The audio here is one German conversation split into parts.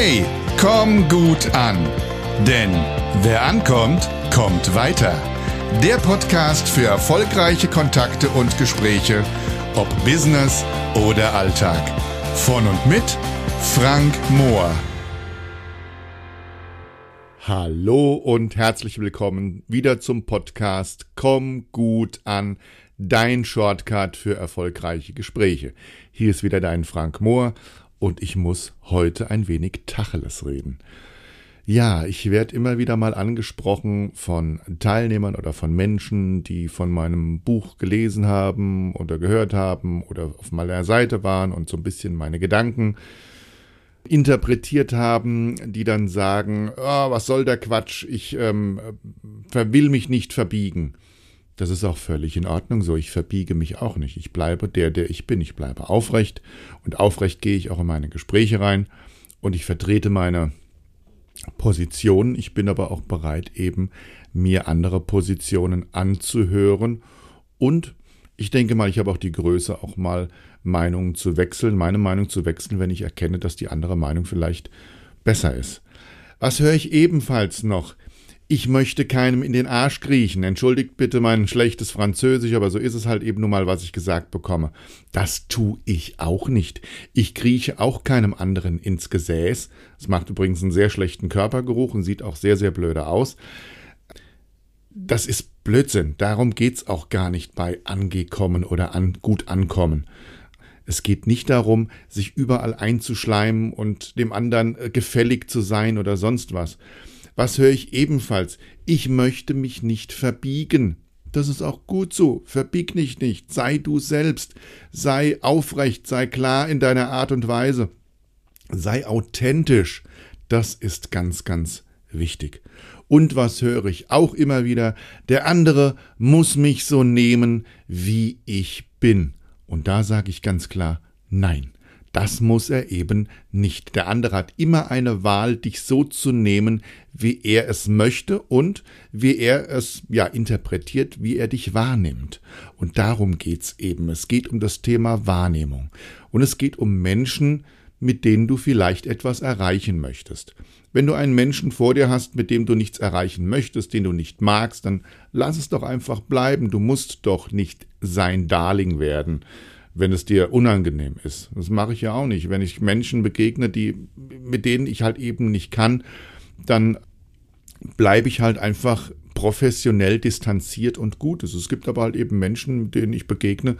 Hey, komm gut an. Denn wer ankommt, kommt weiter. Der Podcast für erfolgreiche Kontakte und Gespräche, ob Business oder Alltag. Von und mit Frank Mohr. Hallo und herzlich willkommen wieder zum Podcast Komm gut an, dein Shortcut für erfolgreiche Gespräche. Hier ist wieder dein Frank Mohr und ich muss heute ein wenig Tacheles reden. Ja, ich werde immer wieder mal angesprochen von Teilnehmern oder von Menschen, die von meinem Buch gelesen haben oder gehört haben oder auf meiner Seite waren und so ein bisschen meine Gedanken interpretiert haben, die dann sagen, oh, was soll der Quatsch, ich ähm, will mich nicht verbiegen. Das ist auch völlig in Ordnung so. Ich verbiege mich auch nicht. Ich bleibe der, der ich bin. Ich bleibe aufrecht und aufrecht gehe ich auch in meine Gespräche rein und ich vertrete meine Position. Ich bin aber auch bereit, eben mir andere Positionen anzuhören und ich denke mal, ich habe auch die Größe, auch mal Meinungen zu wechseln, meine Meinung zu wechseln, wenn ich erkenne, dass die andere Meinung vielleicht besser ist. Was höre ich ebenfalls noch? Ich möchte keinem in den Arsch kriechen. Entschuldigt bitte mein schlechtes Französisch, aber so ist es halt eben nun mal, was ich gesagt bekomme. Das tue ich auch nicht. Ich krieche auch keinem anderen ins Gesäß. Es macht übrigens einen sehr schlechten Körpergeruch und sieht auch sehr, sehr blöde aus. Das ist Blödsinn. Darum geht's auch gar nicht bei angekommen oder an, gut ankommen. Es geht nicht darum, sich überall einzuschleimen und dem anderen äh, gefällig zu sein oder sonst was. Was höre ich ebenfalls? Ich möchte mich nicht verbiegen. Das ist auch gut so. Verbieg dich nicht. Sei du selbst. Sei aufrecht. Sei klar in deiner Art und Weise. Sei authentisch. Das ist ganz, ganz wichtig. Und was höre ich auch immer wieder? Der andere muss mich so nehmen, wie ich bin. Und da sage ich ganz klar, nein. Das muss er eben nicht. Der andere hat immer eine Wahl, dich so zu nehmen, wie er es möchte und wie er es ja interpretiert, wie er dich wahrnimmt. Und darum geht's eben. Es geht um das Thema Wahrnehmung. Und es geht um Menschen, mit denen du vielleicht etwas erreichen möchtest. Wenn du einen Menschen vor dir hast, mit dem du nichts erreichen möchtest, den du nicht magst, dann lass es doch einfach bleiben. Du musst doch nicht sein Darling werden wenn es dir unangenehm ist. Das mache ich ja auch nicht. Wenn ich Menschen begegne, die, mit denen ich halt eben nicht kann, dann bleibe ich halt einfach professionell distanziert und gut. Es gibt aber halt eben Menschen, mit denen ich begegne,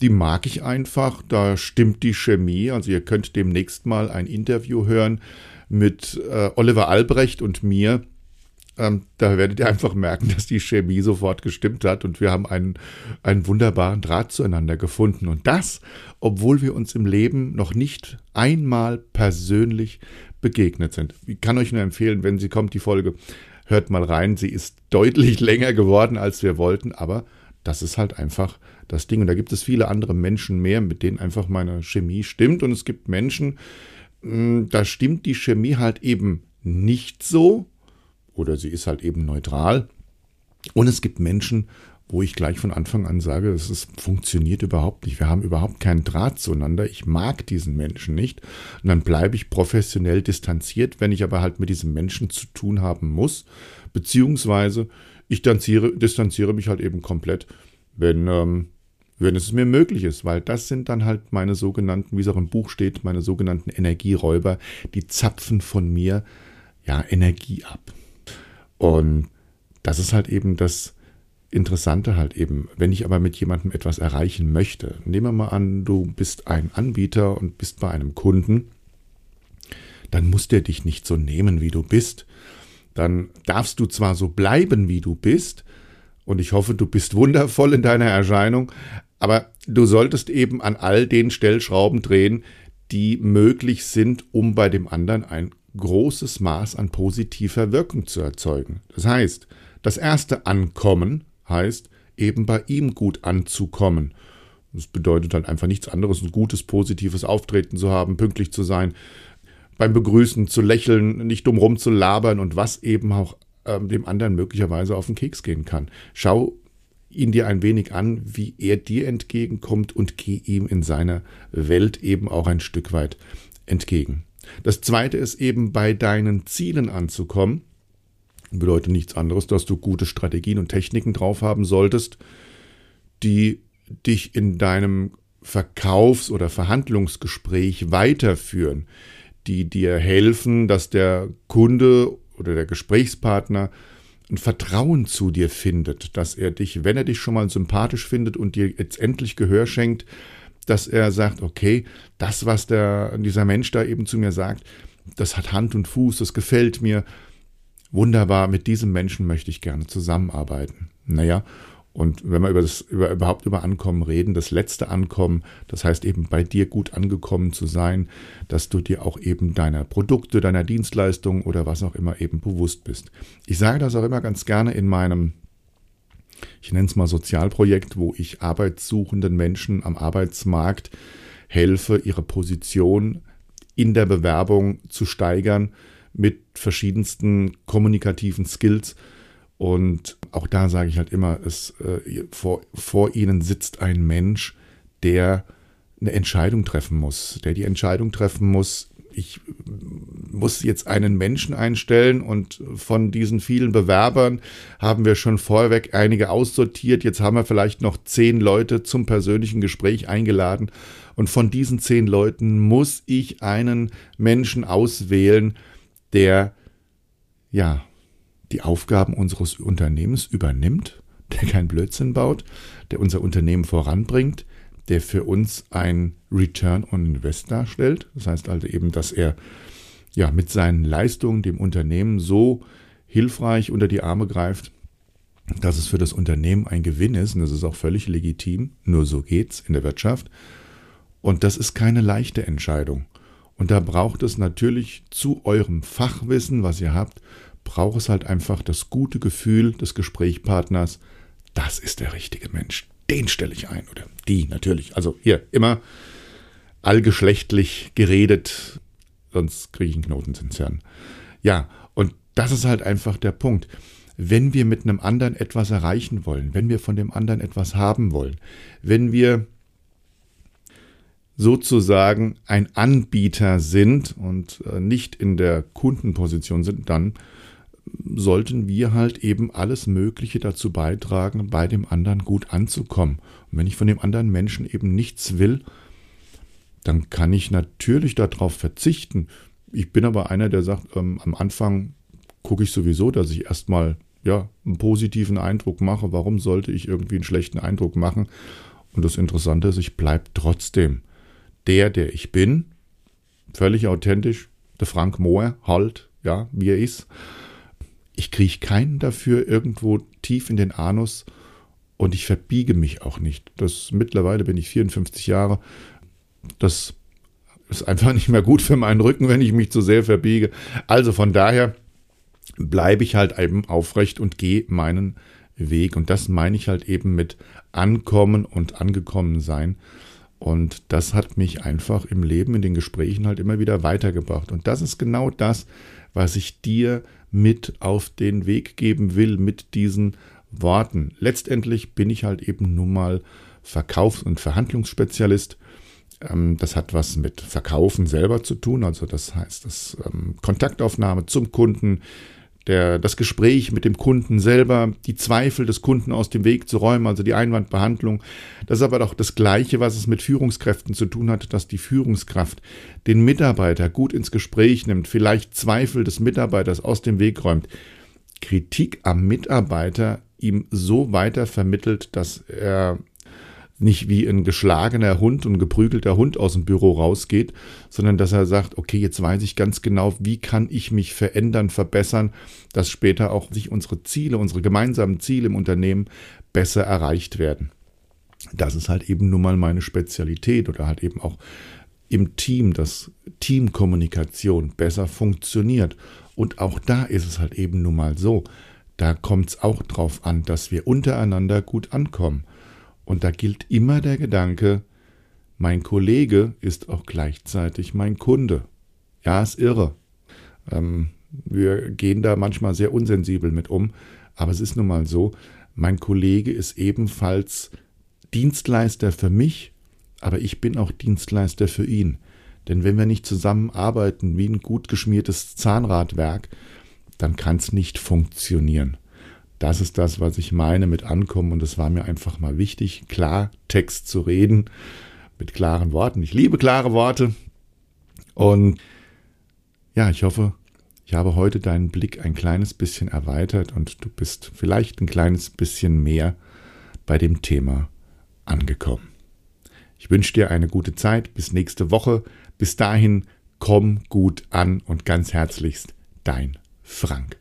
die mag ich einfach, da stimmt die Chemie. Also ihr könnt demnächst mal ein Interview hören mit äh, Oliver Albrecht und mir ähm, da werdet ihr einfach merken, dass die Chemie sofort gestimmt hat und wir haben einen, einen wunderbaren Draht zueinander gefunden. Und das, obwohl wir uns im Leben noch nicht einmal persönlich begegnet sind. Ich kann euch nur empfehlen, wenn sie kommt, die Folge, hört mal rein. Sie ist deutlich länger geworden, als wir wollten, aber das ist halt einfach das Ding. Und da gibt es viele andere Menschen mehr, mit denen einfach meine Chemie stimmt. Und es gibt Menschen, hm, da stimmt die Chemie halt eben nicht so oder sie ist halt eben neutral. Und es gibt Menschen, wo ich gleich von Anfang an sage, ist, funktioniert überhaupt nicht. Wir haben überhaupt keinen Draht zueinander. Ich mag diesen Menschen nicht. Und dann bleibe ich professionell distanziert, wenn ich aber halt mit diesem Menschen zu tun haben muss. Beziehungsweise ich distanziere, distanziere mich halt eben komplett, wenn, ähm, wenn es mir möglich ist, weil das sind dann halt meine sogenannten, wie es auch im Buch steht, meine sogenannten Energieräuber, die zapfen von mir ja Energie ab. Und das ist halt eben das Interessante halt eben. Wenn ich aber mit jemandem etwas erreichen möchte, nehmen wir mal an, du bist ein Anbieter und bist bei einem Kunden, dann muss der dich nicht so nehmen, wie du bist. Dann darfst du zwar so bleiben, wie du bist, und ich hoffe, du bist wundervoll in deiner Erscheinung, aber du solltest eben an all den Stellschrauben drehen, die möglich sind, um bei dem anderen ein großes Maß an positiver Wirkung zu erzeugen. Das heißt, das erste Ankommen heißt, eben bei ihm gut anzukommen. Das bedeutet halt einfach nichts anderes, ein gutes, positives Auftreten zu haben, pünktlich zu sein, beim Begrüßen zu lächeln, nicht dumm zu labern und was eben auch ähm, dem anderen möglicherweise auf den Keks gehen kann. Schau ihn dir ein wenig an, wie er dir entgegenkommt und geh ihm in seiner Welt eben auch ein Stück weit entgegen. Das zweite ist eben bei deinen Zielen anzukommen. Bedeutet nichts anderes, dass du gute Strategien und Techniken drauf haben solltest, die dich in deinem Verkaufs- oder Verhandlungsgespräch weiterführen, die dir helfen, dass der Kunde oder der Gesprächspartner ein Vertrauen zu dir findet, dass er dich, wenn er dich schon mal sympathisch findet und dir jetzt endlich Gehör schenkt, dass er sagt, okay, das, was der, dieser Mensch da eben zu mir sagt, das hat Hand und Fuß, das gefällt mir. Wunderbar, mit diesem Menschen möchte ich gerne zusammenarbeiten. Naja, und wenn wir über das, über, überhaupt über Ankommen reden, das letzte Ankommen, das heißt eben bei dir gut angekommen zu sein, dass du dir auch eben deiner Produkte, deiner Dienstleistungen oder was auch immer eben bewusst bist. Ich sage das auch immer ganz gerne in meinem, ich nenne es mal Sozialprojekt, wo ich arbeitssuchenden Menschen am Arbeitsmarkt helfe, ihre Position in der Bewerbung zu steigern mit verschiedensten kommunikativen Skills. Und auch da sage ich halt immer, es, äh, vor, vor ihnen sitzt ein Mensch, der eine Entscheidung treffen muss, der die Entscheidung treffen muss, ich muss jetzt einen Menschen einstellen und von diesen vielen Bewerbern haben wir schon vorweg einige aussortiert. Jetzt haben wir vielleicht noch zehn Leute zum persönlichen Gespräch eingeladen und von diesen zehn Leuten muss ich einen Menschen auswählen, der ja die Aufgaben unseres Unternehmens übernimmt, der keinen Blödsinn baut, der unser Unternehmen voranbringt, der für uns ein Return on Invest darstellt. Das heißt also eben, dass er ja mit seinen Leistungen dem Unternehmen so hilfreich unter die Arme greift, dass es für das Unternehmen ein Gewinn ist. Und das ist auch völlig legitim. Nur so geht's in der Wirtschaft. Und das ist keine leichte Entscheidung. Und da braucht es natürlich zu eurem Fachwissen, was ihr habt, braucht es halt einfach das gute Gefühl des Gesprächspartners, das ist der richtige Mensch. Den stelle ich ein. Oder die natürlich. Also hier immer allgeschlechtlich geredet, sonst kriege ich einen Knoten ins Hirn. Ja, und das ist halt einfach der Punkt. Wenn wir mit einem anderen etwas erreichen wollen, wenn wir von dem anderen etwas haben wollen, wenn wir sozusagen ein Anbieter sind und äh, nicht in der Kundenposition sind, dann sollten wir halt eben alles Mögliche dazu beitragen, bei dem anderen gut anzukommen. Und wenn ich von dem anderen Menschen eben nichts will, dann kann ich natürlich darauf verzichten. Ich bin aber einer, der sagt, ähm, am Anfang gucke ich sowieso, dass ich erstmal ja, einen positiven Eindruck mache. Warum sollte ich irgendwie einen schlechten Eindruck machen? Und das Interessante ist, ich bleibe trotzdem der, der ich bin, völlig authentisch, der Frank Mohr, halt, ja, wie er ist ich kriege keinen dafür irgendwo tief in den Anus und ich verbiege mich auch nicht. Das mittlerweile bin ich 54 Jahre. Das ist einfach nicht mehr gut für meinen Rücken, wenn ich mich zu sehr verbiege. Also von daher bleibe ich halt eben aufrecht und gehe meinen Weg. Und das meine ich halt eben mit Ankommen und Angekommen sein. Und das hat mich einfach im Leben, in den Gesprächen halt immer wieder weitergebracht. Und das ist genau das, was ich dir mit auf den Weg geben will mit diesen Worten. Letztendlich bin ich halt eben nun mal Verkaufs- und Verhandlungsspezialist. Ähm, das hat was mit Verkaufen selber zu tun, also das heißt, das ähm, Kontaktaufnahme zum Kunden, der, das Gespräch mit dem Kunden selber, die Zweifel des Kunden aus dem Weg zu räumen, also die Einwandbehandlung. Das ist aber doch das Gleiche, was es mit Führungskräften zu tun hat, dass die Führungskraft den Mitarbeiter gut ins Gespräch nimmt, vielleicht Zweifel des Mitarbeiters aus dem Weg räumt, Kritik am Mitarbeiter ihm so weiter vermittelt, dass er nicht wie ein geschlagener Hund und geprügelter Hund aus dem Büro rausgeht, sondern dass er sagt, okay, jetzt weiß ich ganz genau, wie kann ich mich verändern, verbessern, dass später auch sich unsere Ziele, unsere gemeinsamen Ziele im Unternehmen besser erreicht werden. Das ist halt eben nun mal meine Spezialität oder halt eben auch im Team, dass Teamkommunikation besser funktioniert. Und auch da ist es halt eben nun mal so, da kommt es auch drauf an, dass wir untereinander gut ankommen. Und da gilt immer der Gedanke, mein Kollege ist auch gleichzeitig mein Kunde. Ja, ist irre. Ähm, wir gehen da manchmal sehr unsensibel mit um, aber es ist nun mal so, mein Kollege ist ebenfalls Dienstleister für mich, aber ich bin auch Dienstleister für ihn. Denn wenn wir nicht zusammenarbeiten wie ein gut geschmiertes Zahnradwerk, dann kann es nicht funktionieren. Das ist das, was ich meine mit Ankommen und es war mir einfach mal wichtig, klar Text zu reden, mit klaren Worten. Ich liebe klare Worte und ja, ich hoffe, ich habe heute deinen Blick ein kleines bisschen erweitert und du bist vielleicht ein kleines bisschen mehr bei dem Thema angekommen. Ich wünsche dir eine gute Zeit. Bis nächste Woche. Bis dahin, komm gut an und ganz herzlichst dein Frank.